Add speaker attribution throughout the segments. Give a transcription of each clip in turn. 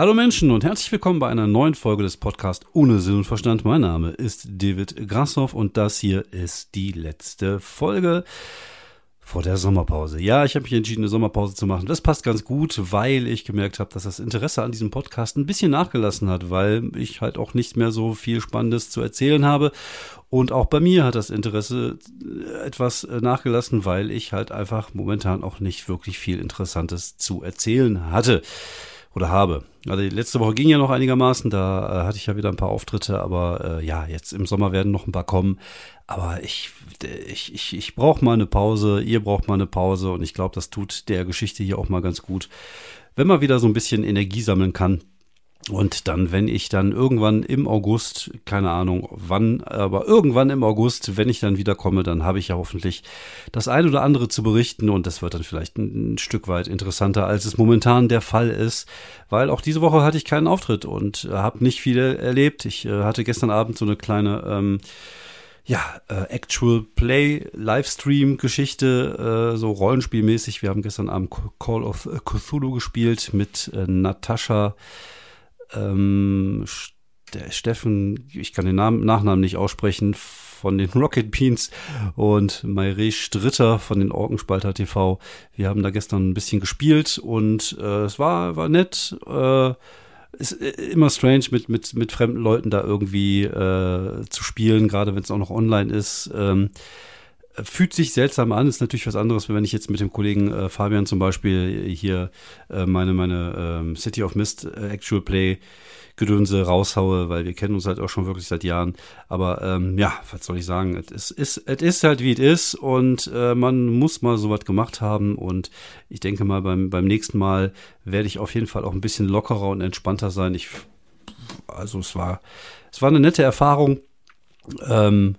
Speaker 1: Hallo Menschen und herzlich willkommen bei einer neuen Folge des Podcasts Ohne Sinn und Verstand. Mein Name ist David Grassoff und das hier ist die letzte Folge vor der Sommerpause. Ja, ich habe mich entschieden, eine Sommerpause zu machen. Das passt ganz gut, weil ich gemerkt habe, dass das Interesse an diesem Podcast ein bisschen nachgelassen hat, weil ich halt auch nicht mehr so viel Spannendes zu erzählen habe. Und auch bei mir hat das Interesse etwas nachgelassen, weil ich halt einfach momentan auch nicht wirklich viel Interessantes zu erzählen hatte oder habe. Also letzte Woche ging ja noch einigermaßen, da äh, hatte ich ja wieder ein paar Auftritte, aber äh, ja, jetzt im Sommer werden noch ein paar kommen. Aber ich, ich, ich, ich brauche mal eine Pause, ihr braucht mal eine Pause und ich glaube, das tut der Geschichte hier auch mal ganz gut, wenn man wieder so ein bisschen Energie sammeln kann und dann, wenn ich dann irgendwann im August, keine Ahnung wann, aber irgendwann im August, wenn ich dann wiederkomme, dann habe ich ja hoffentlich das ein oder andere zu berichten und das wird dann vielleicht ein, Stück weit interessanter, als es momentan der Fall ist, weil auch diese Woche hatte ich keinen Auftritt und äh, habe nicht viel erlebt. Ich äh, hatte gestern Abend so eine kleine ähm, ja, äh, Actual Play Livestream Geschichte, äh, so Rollenspielmäßig. Wir haben gestern Abend Call of Cthulhu gespielt mit äh, Natascha ähm, Steffen, ich kann den Namen, Nachnamen nicht aussprechen, von den Rocket Beans und Mayre Stritter von den Orkenspalter TV. Wir haben da gestern ein bisschen gespielt und äh, es war, war nett. Äh, ist äh, immer strange, mit, mit, mit fremden Leuten da irgendwie äh, zu spielen, gerade wenn es auch noch online ist. Ähm, fühlt sich seltsam an, ist natürlich was anderes, wenn ich jetzt mit dem Kollegen äh, Fabian zum Beispiel hier äh, meine, meine ähm, City of Mist äh, Actual Play Gedönse raushaue, weil wir kennen uns halt auch schon wirklich seit Jahren. Aber ähm, ja, was soll ich sagen? Es ist, es ist halt wie es ist und äh, man muss mal sowas gemacht haben. Und ich denke mal, beim, beim nächsten Mal werde ich auf jeden Fall auch ein bisschen lockerer und entspannter sein. Ich, also es war, es war eine nette Erfahrung. Ähm,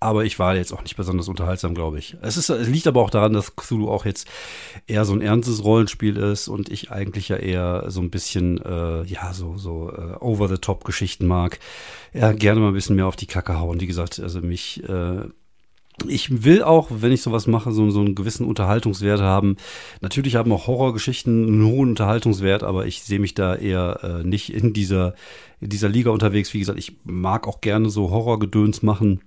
Speaker 1: aber ich war jetzt auch nicht besonders unterhaltsam, glaube ich. Es, ist, es liegt aber auch daran, dass Cthulhu auch jetzt eher so ein ernstes Rollenspiel ist und ich eigentlich ja eher so ein bisschen, äh, ja, so, so äh, over-the-top-Geschichten mag. Ja, gerne mal ein bisschen mehr auf die Kacke hauen. Wie gesagt, also mich, äh, ich will auch, wenn ich sowas mache, so, so einen gewissen Unterhaltungswert haben. Natürlich haben auch Horrorgeschichten einen hohen Unterhaltungswert, aber ich sehe mich da eher äh, nicht in dieser, in dieser Liga unterwegs. Wie gesagt, ich mag auch gerne so Horrorgedöns machen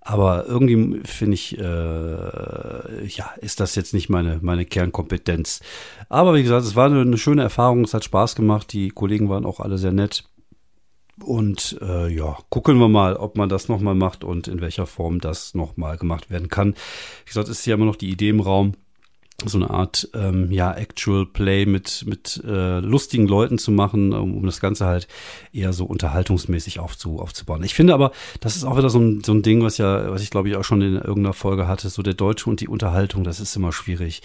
Speaker 1: aber irgendwie finde ich, äh, ja, ist das jetzt nicht meine, meine Kernkompetenz. Aber wie gesagt, es war eine, schöne Erfahrung, es hat Spaß gemacht, die Kollegen waren auch alle sehr nett. Und äh, ja, gucken wir mal, ob man das nochmal macht und in welcher Form das nochmal gemacht werden kann. Wie gesagt, ist ja immer noch die Idee im Raum so eine Art ähm, ja Actual Play mit mit äh, lustigen Leuten zu machen, um, um das Ganze halt eher so unterhaltungsmäßig aufzu, aufzubauen. Ich finde aber, das ist auch wieder so ein, so ein Ding, was ja, was ich glaube ich auch schon in irgendeiner Folge hatte, so der Deutsche und die Unterhaltung, das ist immer schwierig.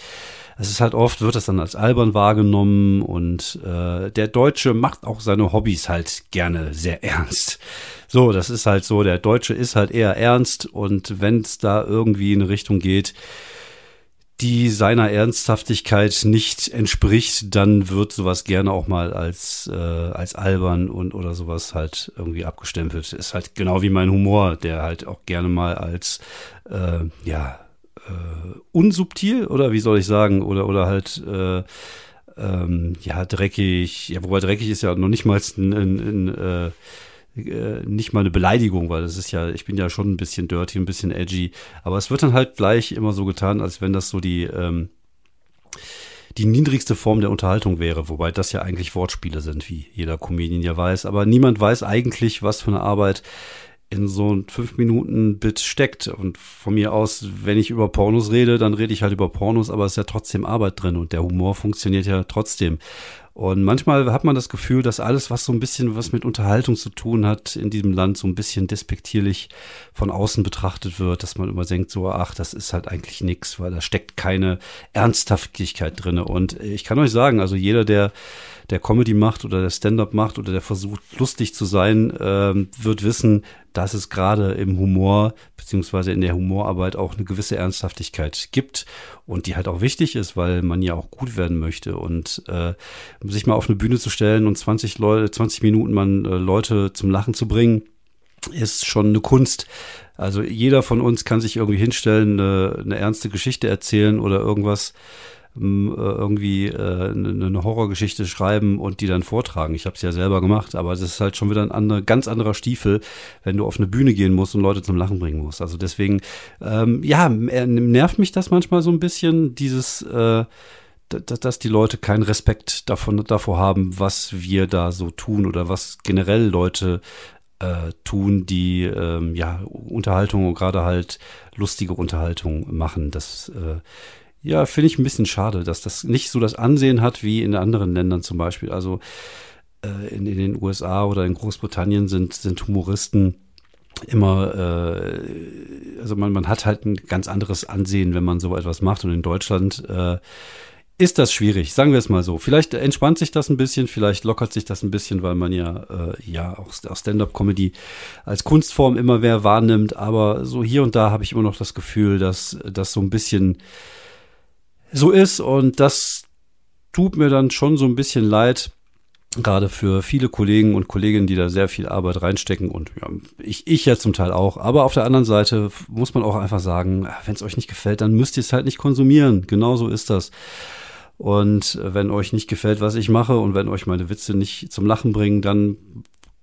Speaker 1: Es ist halt oft, wird das dann als albern wahrgenommen und äh, der Deutsche macht auch seine Hobbys halt gerne sehr ernst. So, das ist halt so, der Deutsche ist halt eher ernst und wenn es da irgendwie in eine Richtung geht, die seiner Ernsthaftigkeit nicht entspricht, dann wird sowas gerne auch mal als äh, als albern und oder sowas halt irgendwie abgestempelt. Ist halt genau wie mein Humor, der halt auch gerne mal als äh, ja äh, unsubtil oder wie soll ich sagen oder oder halt äh, ähm, ja dreckig. Ja, wobei dreckig ist ja noch nicht mal ein, ein, ein äh, äh, nicht mal eine Beleidigung, weil das ist ja, ich bin ja schon ein bisschen dirty, ein bisschen edgy, aber es wird dann halt gleich immer so getan, als wenn das so die, ähm, die niedrigste Form der Unterhaltung wäre, wobei das ja eigentlich Wortspiele sind, wie jeder Comedian ja weiß, aber niemand weiß eigentlich, was für eine Arbeit in so ein 5-Minuten-Bit steckt. Und von mir aus, wenn ich über Pornos rede, dann rede ich halt über Pornos, aber es ist ja trotzdem Arbeit drin und der Humor funktioniert ja trotzdem. Und manchmal hat man das Gefühl, dass alles, was so ein bisschen was mit Unterhaltung zu tun hat, in diesem Land so ein bisschen despektierlich von außen betrachtet wird, dass man immer denkt, so, ach, das ist halt eigentlich nix, weil da steckt keine Ernsthaftigkeit drinne. Und ich kann euch sagen, also jeder, der der Comedy macht oder der Stand-up macht oder der versucht lustig zu sein, ähm, wird wissen, dass es gerade im Humor beziehungsweise in der Humorarbeit auch eine gewisse Ernsthaftigkeit gibt und die halt auch wichtig ist, weil man ja auch gut werden möchte und äh, sich mal auf eine Bühne zu stellen und 20 Leute, 20 Minuten man äh, Leute zum Lachen zu bringen, ist schon eine Kunst. Also jeder von uns kann sich irgendwie hinstellen, eine, eine ernste Geschichte erzählen oder irgendwas ähm, äh, irgendwie äh, eine Horrorgeschichte schreiben und die dann vortragen. Ich habe es ja selber gemacht, aber es ist halt schon wieder ein andere, ganz anderer Stiefel, wenn du auf eine Bühne gehen musst und Leute zum Lachen bringen musst. Also deswegen, ähm, ja, nervt mich das manchmal so ein bisschen, dieses äh, dass die Leute keinen Respekt davon, davor haben, was wir da so tun oder was generell Leute äh, tun, die ähm, ja Unterhaltung und gerade halt lustige Unterhaltung machen. Das äh, ja finde ich ein bisschen schade, dass das nicht so das Ansehen hat wie in anderen Ländern zum Beispiel. Also äh, in, in den USA oder in Großbritannien sind sind Humoristen immer, äh, also man, man hat halt ein ganz anderes Ansehen, wenn man so etwas macht. Und in Deutschland äh, ist das schwierig, sagen wir es mal so. Vielleicht entspannt sich das ein bisschen, vielleicht lockert sich das ein bisschen, weil man ja, äh, ja auch, Stand-up-Comedy als Kunstform immer mehr wahrnimmt. Aber so hier und da habe ich immer noch das Gefühl, dass das so ein bisschen so ist und das tut mir dann schon so ein bisschen leid, gerade für viele Kollegen und Kolleginnen, die da sehr viel Arbeit reinstecken und ja, ich, ich ja zum Teil auch. Aber auf der anderen Seite muss man auch einfach sagen, wenn es euch nicht gefällt, dann müsst ihr es halt nicht konsumieren. Genauso ist das. Und wenn euch nicht gefällt, was ich mache und wenn euch meine Witze nicht zum Lachen bringen, dann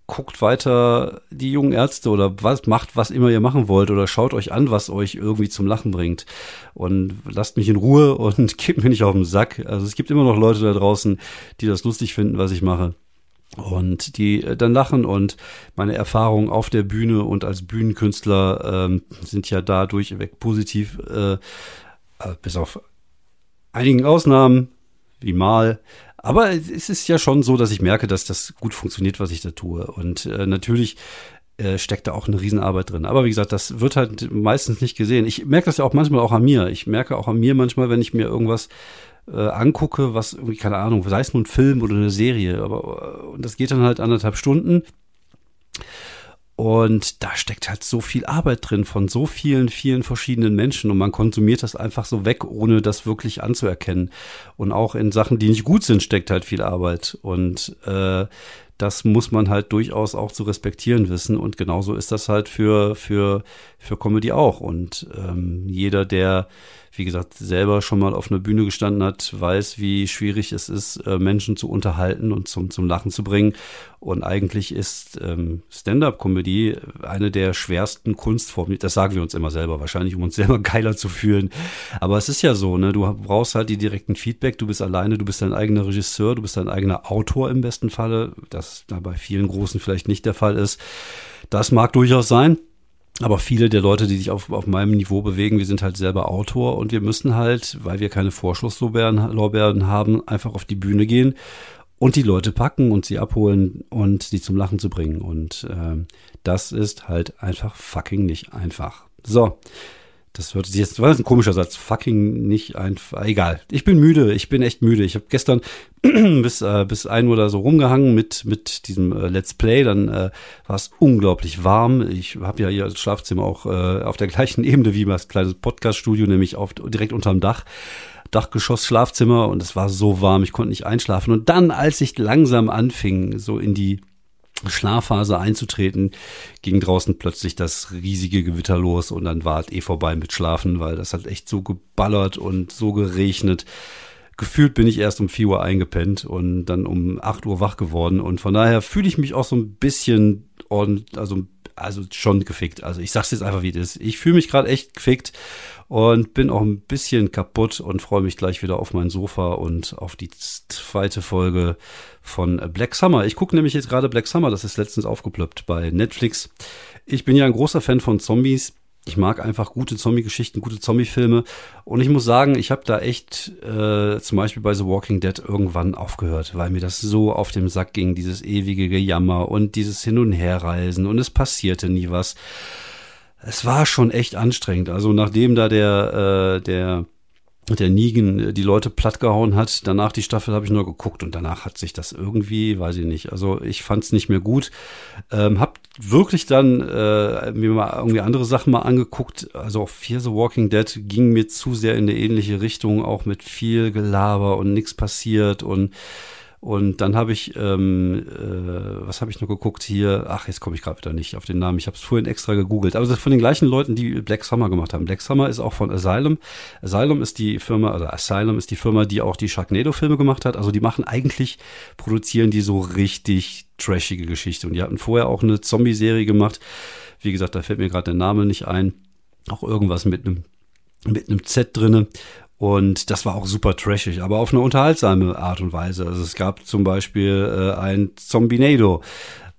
Speaker 1: guckt weiter die jungen Ärzte oder was macht, was immer ihr machen wollt oder schaut euch an, was euch irgendwie zum Lachen bringt und lasst mich in Ruhe und gebt mir nicht auf den Sack. Also es gibt immer noch Leute da draußen, die das lustig finden, was ich mache und die äh, dann lachen und meine Erfahrungen auf der Bühne und als Bühnenkünstler ähm, sind ja da durchweg positiv, äh, äh bis auf einigen Ausnahmen, wie mal. Aber es ist ja schon so, dass ich merke, dass das gut funktioniert, was ich da tue. Und äh, natürlich äh, steckt da auch eine Riesenarbeit drin. Aber wie gesagt, das wird halt meistens nicht gesehen. Ich merke das ja auch manchmal auch an mir. Ich merke auch an mir manchmal, wenn ich mir irgendwas äh, angucke, was irgendwie, keine Ahnung, sei es nun ein Film oder eine Serie, aber äh, und das geht dann halt anderthalb Stunden. Und da steckt halt so viel Arbeit drin von so vielen, vielen verschiedenen Menschen und man konsumiert das einfach so weg, ohne das wirklich anzuerkennen. Und auch in Sachen, die nicht gut sind, steckt halt viel Arbeit. Und äh, das muss man halt durchaus auch zu respektieren wissen. Und genauso ist das halt für, für, für Comedy auch. Und ähm, jeder, der wie gesagt, selber schon mal auf einer Bühne gestanden hat, weiß, wie schwierig es ist, äh, Menschen zu unterhalten und zum, zum Lachen zu bringen. Und eigentlich ist ähm, Stand-up-Comedy eine der schwersten Kunstformen. Das sagen wir uns immer selber, wahrscheinlich, um uns selber geiler zu fühlen. Aber es ist ja so, ne? Du brauchst halt die direkten Feedback, du bist alleine, du bist dein eigener Regisseur, du bist dein eigener Autor im besten Falle, das da bei vielen Großen vielleicht nicht der Fall ist. Das mag durchaus sein. Aber viele der Leute, die sich auf, auf meinem Niveau bewegen, wir sind halt selber Autor und wir müssen halt, weil wir keine Vorschusslorbeeren haben, einfach auf die Bühne gehen und die Leute packen und sie abholen und sie zum Lachen zu bringen. Und äh, das ist halt einfach fucking nicht einfach. So, das sich jetzt, war ein komischer Satz. Fucking nicht einfach. Egal. Ich bin müde. Ich bin echt müde. Ich habe gestern bis äh, bis ein Uhr da so rumgehangen mit mit diesem äh, Let's Play. Dann äh, war es unglaublich warm. Ich habe ja hier das Schlafzimmer auch äh, auf der gleichen Ebene wie das kleine Podcaststudio, nämlich auf direkt unterm Dach. Dachgeschoss Schlafzimmer und es war so warm, ich konnte nicht einschlafen. Und dann, als ich langsam anfing, so in die Schlafphase einzutreten, ging draußen plötzlich das riesige Gewitter los und dann war es eh vorbei mit Schlafen, weil das hat echt so geballert und so geregnet. Gefühlt bin ich erst um 4 Uhr eingepennt und dann um 8 Uhr wach geworden und von daher fühle ich mich auch so ein bisschen und also also schon gefickt. Also ich sag's jetzt einfach wie es ist. Ich fühle mich gerade echt gefickt und bin auch ein bisschen kaputt und freue mich gleich wieder auf mein Sofa und auf die zweite Folge von Black Summer. Ich gucke nämlich jetzt gerade Black Summer, das ist letztens aufgeploppt bei Netflix. Ich bin ja ein großer Fan von Zombies. Ich mag einfach gute Zombie-Geschichten, gute Zombie-Filme. Und ich muss sagen, ich habe da echt äh, zum Beispiel bei The Walking Dead irgendwann aufgehört, weil mir das so auf dem Sack ging, dieses ewige Gejammer und dieses Hin- und Herreisen und es passierte nie was. Es war schon echt anstrengend. Also nachdem da der, äh, der der Negan äh, die Leute plattgehauen hat. Danach die Staffel habe ich nur geguckt und danach hat sich das irgendwie, weiß ich nicht. Also ich fand es nicht mehr gut. Ähm, hab wirklich dann äh, mir mal irgendwie andere Sachen mal angeguckt. Also auch Fear the Walking Dead ging mir zu sehr in eine ähnliche Richtung, auch mit viel Gelaber und nichts passiert und Und dann habe ich, ähm, äh, was habe ich noch geguckt hier? Ach, jetzt komme ich gerade wieder nicht auf den Namen. Ich habe es vorhin extra gegoogelt. Aber das ist von den gleichen Leuten, die Black Summer gemacht haben. Black Summer ist auch von Asylum. Asylum ist die Firma, also Asylum ist die Firma, die auch die Sharknado-Filme gemacht hat. Also die machen eigentlich, produzieren die so richtig trashige Geschichte. Und die hatten vorher auch eine Zombie-Serie gemacht. Wie gesagt, da fällt mir gerade der Name nicht ein. Auch irgendwas mit einem mit einem Z drinne und das war auch super trashig, aber auf eine unterhaltsame Art und Weise. Also es gab zum Beispiel äh, ein Zombinado.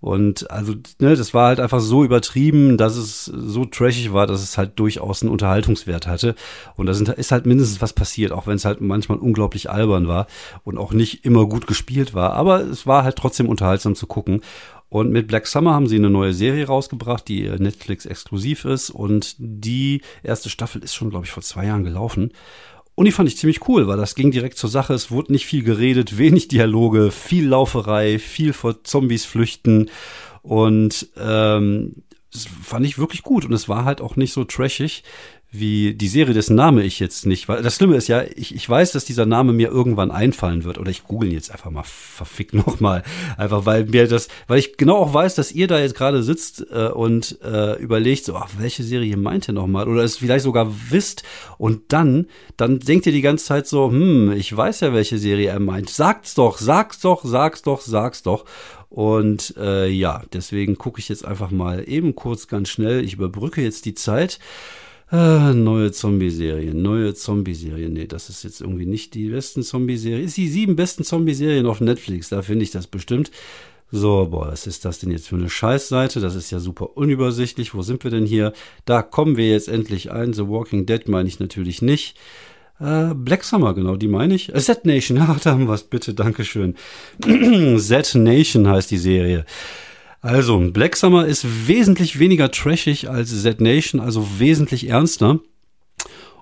Speaker 1: Und also, ne, das war halt einfach so übertrieben, dass es so trashig war, dass es halt durchaus einen Unterhaltungswert hatte. Und da ist halt mindestens was passiert, auch wenn es halt manchmal unglaublich albern war und auch nicht immer gut gespielt war. Aber es war halt trotzdem unterhaltsam zu gucken. Und mit Black Summer haben sie eine neue Serie rausgebracht, die Netflix exklusiv ist. Und die erste Staffel ist schon, glaube ich, vor zwei Jahren gelaufen. Und die fand ich ziemlich cool, weil das ging direkt zur Sache. Es wurde nicht viel geredet, wenig Dialoge, viel Lauferei, viel vor Zombies flüchten. Und ähm, das fand ich wirklich gut. Und es war halt auch nicht so trashig, wie die Serie, dessen Name ich jetzt nicht, weil das Schlimme ist ja, ich, ich weiß, dass dieser Name mir irgendwann einfallen wird oder ich google jetzt einfach mal verfickt nochmal, einfach weil mir das, weil ich genau auch weiß, dass ihr da jetzt gerade sitzt äh, und äh, überlegt, so, ach, welche Serie meint ihr nochmal? Oder es vielleicht sogar wisst und dann, dann denkt ihr die ganze Zeit so, hm, ich weiß ja, welche Serie er meint, sagt's doch, sag's doch, sag's doch, sag's doch. Und äh, ja, deswegen gucke ich jetzt einfach mal eben kurz ganz schnell, ich überbrücke jetzt die Zeit. Ah, neue Zombie-Serien, neue Zombie-Serien. Nee, das ist jetzt irgendwie nicht die besten Zombie-Serien. Ist die sieben besten Zombie-Serien auf Netflix, da finde ich das bestimmt. So, boah, was ist das denn jetzt für eine Scheißseite? Das ist ja super unübersichtlich. Wo sind wir denn hier? Da kommen wir jetzt endlich ein. The Walking Dead meine ich natürlich nicht. Äh, Black Summer, genau, die meine ich. Äh, Z Nation, ja, da haben wir es, bitte, Dankeschön. Z Nation heißt die Serie. Also, Black Summer ist wesentlich weniger trashig als Z Nation, also wesentlich ernster.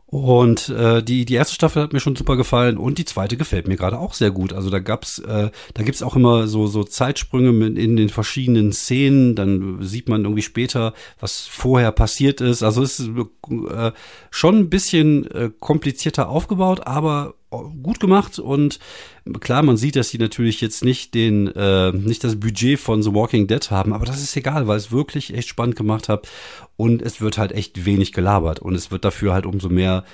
Speaker 1: Und äh, die, die erste Staffel hat mir schon super gefallen und die zweite gefällt mir gerade auch sehr gut. Also da gab's, äh, da gibt's auch immer so, so Zeitsprünge in den verschiedenen Szenen. Dann sieht man irgendwie später, was vorher passiert ist. Also es ist äh, schon ein bisschen äh, komplizierter aufgebaut, aber gut gemacht und klar, man sieht, dass sie natürlich jetzt nicht den, äh, nicht das Budget von The Walking Dead haben, aber das ist egal, weil es wirklich echt spannend gemacht hat und es wird halt echt wenig gelabert und es wird dafür halt umso mehr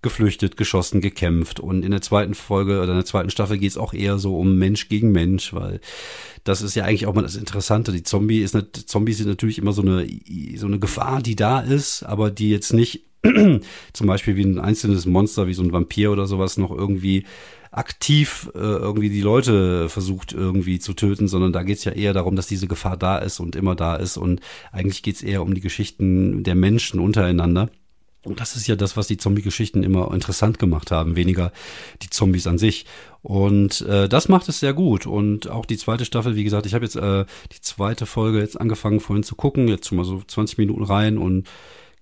Speaker 1: geflüchtet, geschossen, gekämpft. Und in der zweiten Folge oder in der zweiten Staffel geht es auch eher so um Mensch gegen Mensch, weil das ist ja eigentlich auch mal das Interessante. Die Zombie ist, Zombies sind natürlich immer so eine, so eine Gefahr, die da ist, aber die jetzt nicht zum Beispiel wie ein einzelnes Monster, wie so ein Vampir oder sowas, noch irgendwie aktiv äh, irgendwie die Leute versucht irgendwie zu töten, sondern da geht's ja eher darum, dass diese Gefahr da ist und immer da ist. Und eigentlich geht's eher um die Geschichten der Menschen untereinander. Und das ist ja das, was die Zombie-Geschichten immer interessant gemacht haben, weniger die Zombies an sich. Und äh, das macht es sehr gut. Und auch die zweite Staffel, wie gesagt, ich habe jetzt äh, die zweite Folge jetzt angefangen vorhin zu gucken, jetzt schon mal so 20 Minuten rein und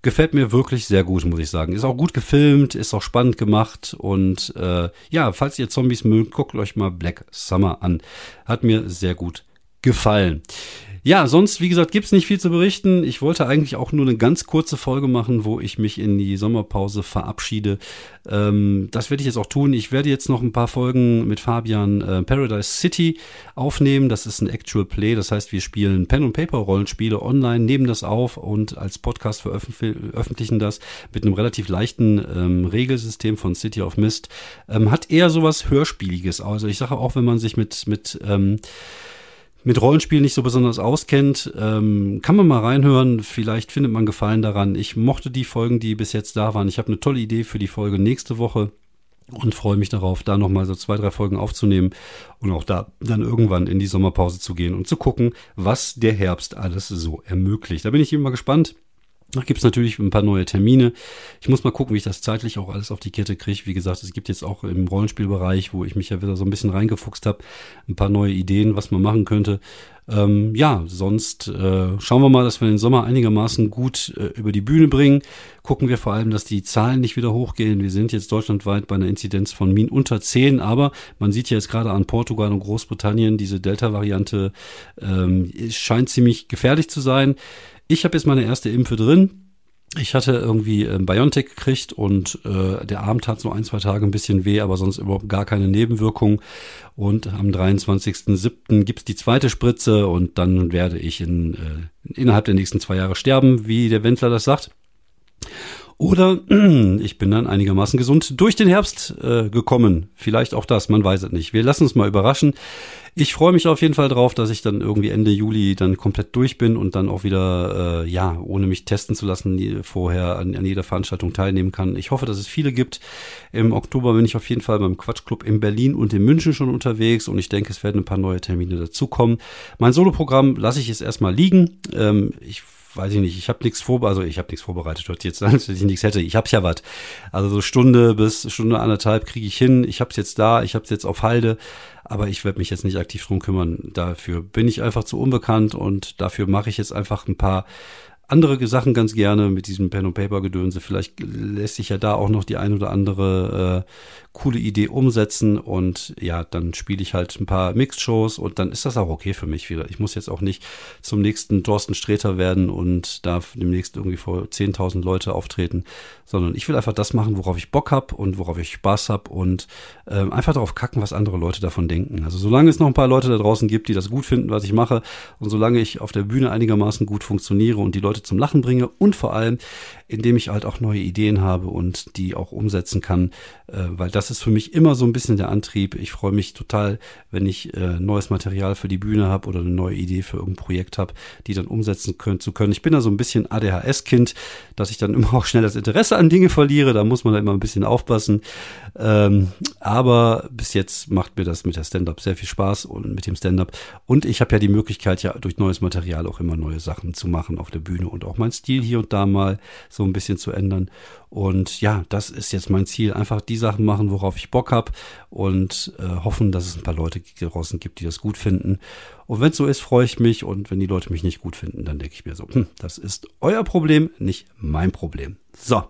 Speaker 1: Gefällt mir wirklich sehr gut, muss ich sagen. Ist auch gut gefilmt, ist auch spannend gemacht und äh, ja, falls ihr Zombies mögt, guckt euch mal Black Summer an. Hat mir sehr gut gefallen. Ja, sonst, wie gesagt, gibt's nicht viel zu berichten. Ich wollte eigentlich auch nur eine ganz kurze Folge machen, wo ich mich in die Sommerpause verabschiede. Ähm, das werde ich jetzt auch tun. Ich werde jetzt noch ein paar Folgen mit Fabian äh, Paradise City aufnehmen. Das ist ein Actual Play. Das heißt, wir spielen Pen und Paper Rollenspiele online, nehmen das auf und als Podcast veröffentlichen das mit einem relativ leichten ähm, Regelsystem von City of Mist. Ähm, hat eher sowas Hörspieliges. Also ich sage auch, wenn man sich mit, mit ähm, mit Rollenspielen nicht so besonders auskennt, ähm, kann man mal reinhören. Vielleicht findet man Gefallen daran. Ich mochte die Folgen, die bis jetzt da waren. Ich habe eine tolle Idee für die Folge nächste Woche und freue mich darauf, da nochmal so zwei, drei Folgen aufzunehmen und auch da dann irgendwann in die Sommerpause zu gehen und zu gucken, was der Herbst alles so ermöglicht. Da bin ich immer gespannt. Da gibt's natürlich ein paar neue Termine. Ich muss mal gucken, wie ich das zeitlich auch alles auf die Kette kriege. Wie gesagt, es gibt jetzt auch im Rollenspielbereich, wo ich mich ja wieder so ein bisschen reingefuchst habe, ein paar neue Ideen, was man machen könnte. Ähm, ja, sonst äh, schauen wir mal, dass wir den Sommer einigermaßen gut äh, über die Bühne bringen. Gucken wir vor allem, dass die Zahlen nicht wieder hochgehen. Wir sind jetzt deutschlandweit bei einer Inzidenz von Min unter 10, aber man sieht ja jetzt gerade an Portugal und Großbritannien, diese Delta-Variante ähm, scheint ziemlich gefährlich zu sein. Ich habe jetzt meine erste Impfe drin. Ich hatte irgendwie äh, Biontech gekriegt und äh, der Arm tat so ein, zwei Tage ein bisschen weh, aber sonst überhaupt gar keine Nebenwirkungen. Und am 23.07. gibt's die zweite Spritze und dann werde ich in, äh, innerhalb der nächsten zwei Jahre sterben, wie der Wendler das sagt. Oder ich bin dann einigermaßen gesund durch den Herbst äh, gekommen. Vielleicht auch das, man weiß es nicht. Wir lassen uns mal überraschen. Ich freue mich auf jeden Fall drauf, dass ich dann irgendwie Ende Juli dann komplett durch bin und dann auch wieder, äh, ja, ohne mich testen zu lassen, vorher an, an jeder Veranstaltung teilnehmen kann. Ich hoffe, dass es viele gibt. Im Oktober bin ich auf jeden Fall beim Quatschclub in Berlin und in München schon unterwegs und ich denke, es werden ein paar neue Termine dazukommen. Mein Soloprogramm lasse ich jetzt erstmal liegen. Ähm, ich weiß ich nicht, ich habe nichts vorbereitet, also ich habe nichts vorbereitet, dort jetzt, dass ich nichts hätte. Ich hab's ja was. Also so Stunde bis Stunde anderthalb kriege ich hin. Ich hab's jetzt da, ich hab's jetzt auf Halde, aber ich werde mich jetzt nicht aktiv drum kümmern. Dafür bin ich einfach zu unbekannt und dafür mache ich jetzt einfach ein paar andere Sachen ganz gerne mit diesem Pen and Paper Gedönse. Vielleicht lässt sich ja da auch noch die ein oder andere äh, coole Idee umsetzen und ja, dann spiele ich halt ein paar Mixed-Shows und dann ist das auch okay für mich wieder. Ich muss jetzt auch nicht zum nächsten Thorsten Sträter werden und darf demnächst irgendwie vor 10.000 Leute auftreten, sondern ich will einfach das machen, worauf ich Bock hab und worauf ich Spaß hab und ähm, einfach darauf kacken, was andere Leute davon denken. Also solange es noch ein paar Leute da draußen gibt, die das gut finden, was ich mache und solange ich auf der Bühne einigermaßen gut funktioniere und die Leute zum Lachen bringe und vor allem, indem ich halt auch neue Ideen habe und die auch umsetzen kann, äh, weil das ist für mich immer so ein bisschen der Antrieb. Ich freue mich total, wenn ich äh, neues Material für die Bühne habe oder eine neue Idee für irgendein Projekt habe, die dann umsetzen können, zu können. Ich bin da so ein bisschen ADHS-Kind, dass ich dann immer auch schnell das Interesse an Dinge verliere. Da muss man da immer ein bisschen aufpassen. Ähm, aber bis jetzt macht mir das mit der Stand-up sehr viel Spaß und mit dem Stand-up. Und ich habe ja die Möglichkeit, ja durch neues Material auch immer neue Sachen zu machen auf der Bühne und auch mein Stil hier und da mal so ein bisschen zu ändern. Und ja, das ist jetzt mein Ziel. Einfach die Sachen machen, worauf ich Bock habe und äh, hoffen, dass es ein paar Leute draußen gibt, die das gut finden. Und wenn es so ist, freue ich mich. Und wenn die Leute mich nicht gut finden, dann denke ich mir so, hm, das ist euer Problem, nicht mein Problem. So,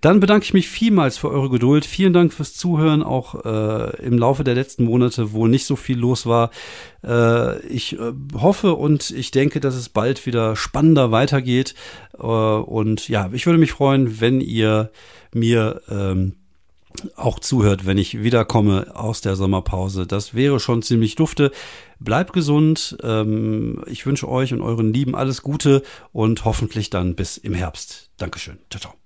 Speaker 1: dann bedanke ich mich vielmals für eure Geduld. Vielen Dank fürs Zuhören, auch äh, im Laufe der letzten Monate, wo nicht so viel los war. Äh, ich äh, hoffe und ich denke, dass es bald wieder spannender weitergeht. Äh, und ja, ich würde mich freuen, wenn ihr mir ähm, auch zuhört, wenn ich wiederkomme aus der Sommerpause. Das wäre schon ziemlich dufte. Bleibt gesund. Ähm, ich wünsche euch und euren Lieben alles Gute und hoffentlich dann bis im Herbst. Dankeschön. Ciao, ciao.